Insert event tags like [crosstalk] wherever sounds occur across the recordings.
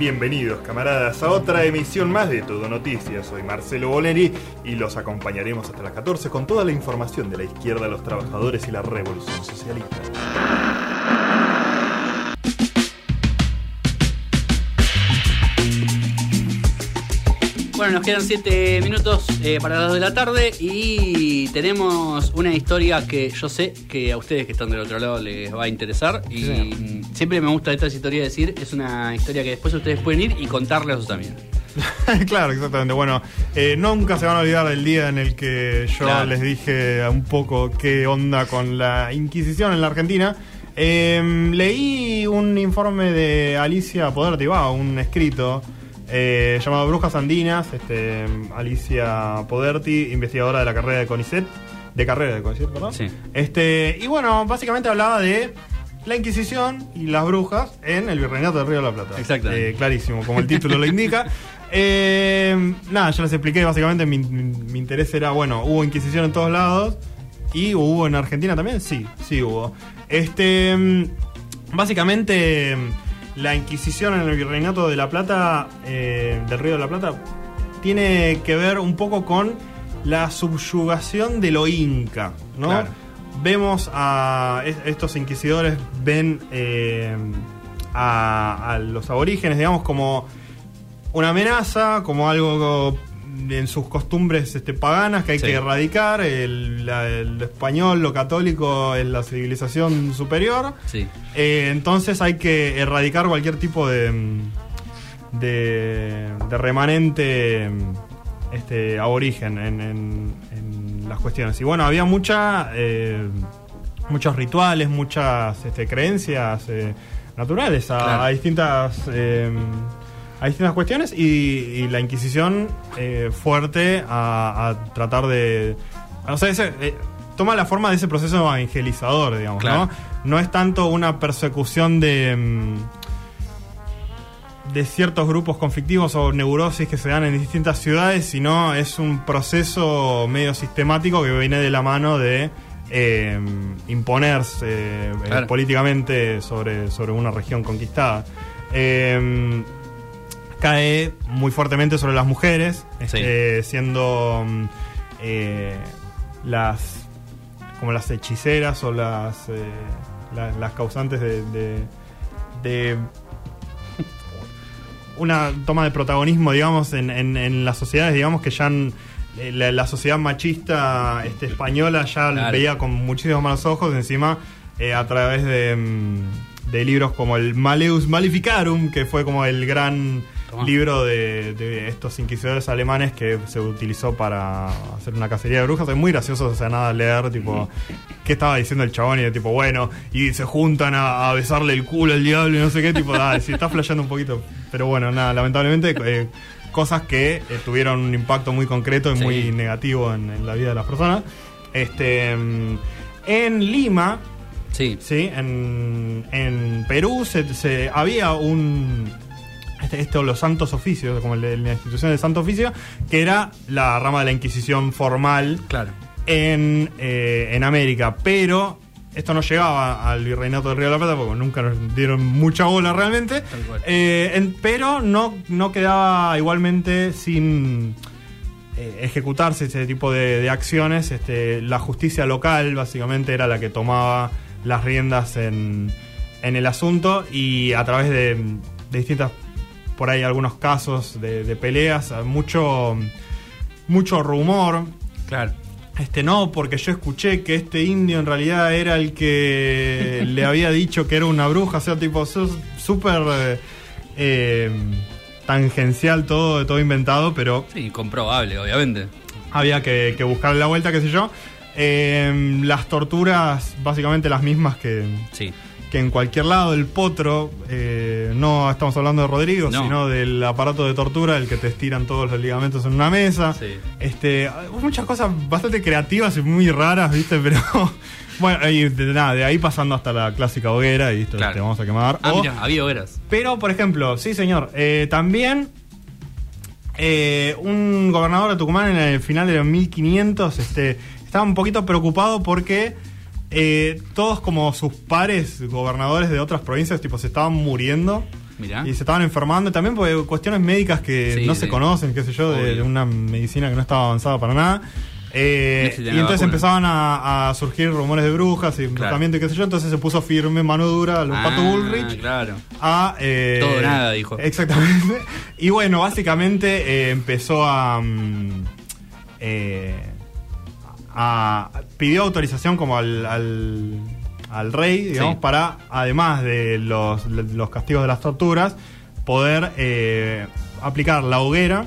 Bienvenidos camaradas a otra emisión más de Todo Noticias. Soy Marcelo Boleri y los acompañaremos hasta las 14 con toda la información de la izquierda, los trabajadores y la revolución socialista. Bueno, nos quedan 7 minutos eh, para las 2 de la tarde y tenemos una historia que yo sé que a ustedes que están del otro lado les va a interesar. Y Sí. Siempre me gusta esta historia decir, es una historia que después ustedes pueden ir y contarle a sus amigos. [laughs] claro, exactamente. Bueno, eh, nunca se van a olvidar del día en el que yo Claro. les dije un poco qué onda con la Inquisición en la Argentina. Eh, leí un informe de Alicia Poderti, va, un escrito eh, llamado Brujas Andinas. Este, Alicia Poderti, investigadora de la carrera de CONICET, de carrera de CONICET, perdón. Sí. Este, y bueno, básicamente hablaba de la Inquisición y las brujas en el Virreinato del Río de la Plata. Exactamente. Eh, clarísimo, como el título lo indica. [laughs] Eh, nada, ya les expliqué, básicamente mi, mi interés era, bueno, hubo Inquisición en todos lados y hubo en Argentina también, sí, sí hubo. Este, mm, básicamente, mm, la Inquisición en el Virreinato de la Plata, eh, del Río de la Plata, tiene que ver un poco con la subyugación de lo inca, ¿no? Claro. Vemos a es- estos inquisidores, ven eh, a, a los aborígenes, digamos, como una amenaza, como algo en sus costumbres este, paganas que hay Sí. que erradicar. El, la- el español, lo católico, es la civilización superior. Sí. Eh, entonces hay que erradicar cualquier tipo de, de, de remanente este, aborigen en, en- en las cuestiones. Y bueno, había mucha, eh, muchos rituales, muchas este, creencias eh, naturales a, Claro. a distintas... eh, a distintas cuestiones y, y la Inquisición fuerte a, a tratar de... O sea, ese, toma la forma de ese proceso evangelizador, digamos, Claro. ¿no? No es tanto una persecución de... de ciertos grupos conflictivos o neurosis que se dan en distintas ciudades, sino es un proceso medio sistemático que viene de la mano de eh, imponerse eh, Claro. políticamente sobre, sobre una región conquistada. Eh, cae muy fuertemente sobre las mujeres, Sí. este, siendo mm, eh, las como las hechiceras o las eh, la- las causantes de, de- de una toma de protagonismo, digamos, en, en- en las sociedades, digamos que ya han- eh, la, la sociedad machista este, española ya Claro. veía con muchísimos malos ojos, encima eh, a través de, mm, de libros como el Maleus Maleficarum, que fue como el gran libro de, de estos inquisidores alemanes que se utilizó para hacer una cacería de brujas. Es muy gracioso, o sea, nada leer, tipo, qué estaba diciendo el chabón y de tipo, bueno, y se juntan a, a besarle el culo al diablo y no sé qué, tipo, dale, sí, está flasheando un poquito. Pero bueno, nada, lamentablemente, eh, cosas que eh, tuvieron un impacto muy concreto y Sí. muy negativo en, en la vida de las personas. Este, mm, en Lima, Sí. Sí, en, en Perú se, se- había un. Este, esto, los santos oficios, como el de la institución del santo oficio, que era la rama de la Inquisición formal Claro. en, eh, en América. Pero esto no llegaba al virreinato del Río de la Plata porque nunca nos dieron mucha bola realmente. Eh, en- pero no, no quedaba igualmente sin eh, ejecutarse ese tipo de, de acciones. Este, la justicia local básicamente era la que tomaba las riendas en, en el asunto y a través de, de distintas, por ahí algunos casos de, de peleas, mucho, mucho rumor. Claro. Este no, porque yo escuché que este indio en realidad era el que [laughs] le había dicho que era una bruja, o sea, tipo, súper eh, eh, tangencial todo, todo inventado, pero Sí, comprobable, obviamente. había que, que buscarle la vuelta, qué sé yo. Eh, las torturas, básicamente las mismas que, Sí. Que en cualquier lado, el potro, eh, no estamos hablando de Rodrigo, No. sino del aparato de tortura, el que te estiran todos los ligamentos en una mesa. Sí. Este, muchas cosas bastante creativas y muy raras, ¿viste? [laughs] Pero bueno, y de, nada, de ahí pasando hasta la clásica hoguera y esto, Claro. te vamos a quemar. Ah, O- mira, había hogueras. pero, por ejemplo, sí, señor, eh, también eh, un gobernador de Tucumán en el final de los 1500 este, estaba un poquito preocupado porque eh, todos como sus pares gobernadores de otras provincias tipo se estaban muriendo Mirá. Y se estaban enfermando también por cuestiones médicas que Sí, no sí. se conocen, qué sé yo, de, Obvio. de una medicina que no estaba avanzada para nada. Eh, y entonces vacuna. empezaban a, a surgir rumores de brujas y embrujamiento y qué sé yo. Entonces se puso firme, mano dura, al Ah, Pato Bullrich. Claro. a... eh, Todo o nada, dijo. Exactamente. [laughs] Y bueno, básicamente eh, empezó a... mm, eh, a- pidió autorización como al, al, al rey, digamos, Sí. para, además de los, los castigos de las torturas, poder eh, aplicar la hoguera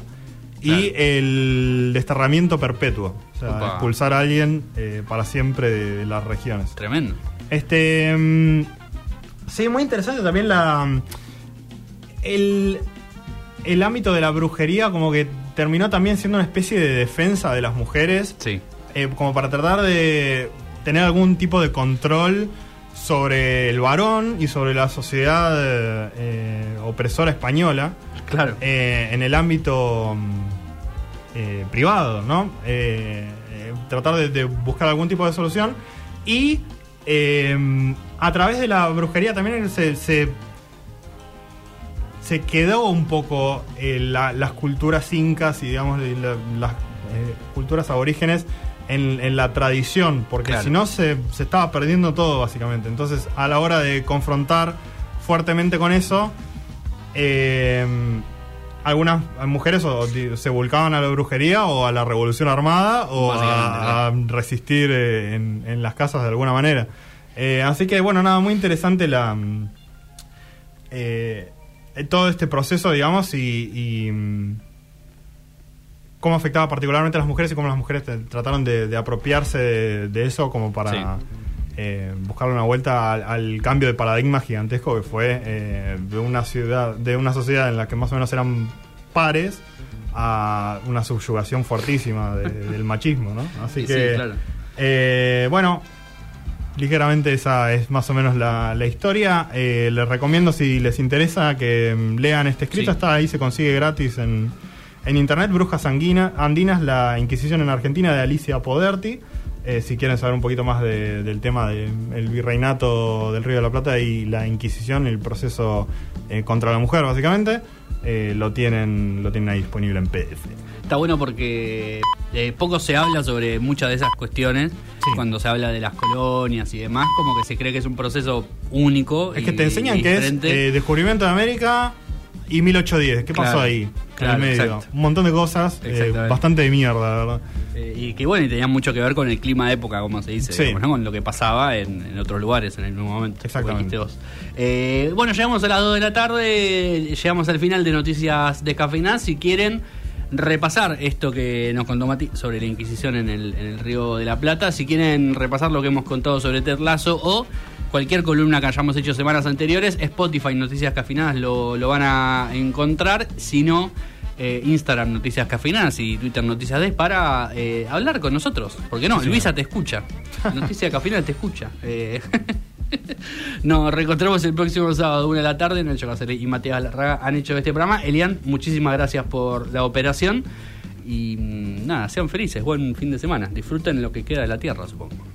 y Claro. el desterramiento perpetuo. O sea, Opa. expulsar a alguien eh, para siempre de, de las regiones. Tremendo. Este. mm, sí, muy interesante también la. mm, El, el ámbito de la brujería, como que terminó también siendo una especie de defensa de las mujeres, Sí. Eh, como para tratar de tener algún tipo de control sobre el varón y sobre la sociedad eh, opresora española Claro. eh, en el ámbito mm, eh, privado, ¿no? Tratar de, de buscar algún tipo de solución y a través de la brujería también se, se, se quedó un poco la- las culturas incas y digamos la- las culturas aborígenes en, en la tradición, porque Claro. si no se, se estaba perdiendo todo básicamente. Entonces a la hora de confrontar fuertemente con eso, eh, algunas mujeres o se volcaban a la brujería o a la revolución armada o a, a resistir eh, en, en las casas de alguna manera. Eh, así que bueno, nada, muy interesante la mm, eh, todo este proceso, digamos, y, y, mm, cómo afectaba particularmente a las mujeres y cómo las mujeres trataron de, de apropiarse de, de eso como para Sí. eh, buscarle una vuelta al, al cambio de paradigma gigantesco que fue eh, de una ciudad, de una sociedad en la que más o menos eran pares a una subyugación fortísima de- [laughs] del machismo, ¿no? Así Sí, que sí, claro. eh, bueno, ligeramente esa es más o menos la, la historia. Les recomiendo si les interesa que mm, lean este escrito. Está ahí, se consigue gratis en, en internet. Brujas Anguina- Andinas, la Inquisición en Argentina de Alicia Poderti. Eh, si quieren saber un poquito más de- del tema del virreinato del Río de la Plata y la Inquisición, el proceso eh, contra la mujer, básicamente, eh, lo tienen lo tienen ahí disponible en PDF. Está bueno porque poco se habla sobre muchas de esas cuestiones. Sí. Cuando se habla de las colonias y demás, como que se cree que es un proceso único. Es que te enseñan que es descubrimiento de América y 1810. ¿Qué pasó ahí? claro, en el medio. exacto. Un montón de cosas, eh, bastante de mierda, verdad. Eh, y que bueno, y tenía mucho que ver con el clima de época, como se dice, Sí. digamos, ¿no? con lo que pasaba en, en otros lugares en el mismo momento. Exactamente. vos. Eh, bueno, llegamos a las 2 de la tarde, llegamos al final de Noticias de Cafeína. Si quieren repasar esto que nos contó Mati sobre la Inquisición en el, en el Río de la Plata, si quieren repasar lo que hemos contado sobre Ted Lasso o cualquier columna que hayamos hecho semanas anteriores, Spotify Noticias Cafinadas lo, lo van a encontrar. Si no, eh, Instagram Noticias Cafinadas y Twitter Noticias Des para eh, hablar con nosotros. Porque no, Sí, Luisa te escucha. [laughs] Noticias Cafinadas te escucha. Eh, [laughs] Nos reencontramos el próximo sábado, una de la tarde. Nacho Caceres y Matías Larraga han hecho este programa. Elian, muchísimas gracias por la operación. Y mm, nada, sean felices, buen fin de semana. Disfruten lo que queda de la tierra, supongo.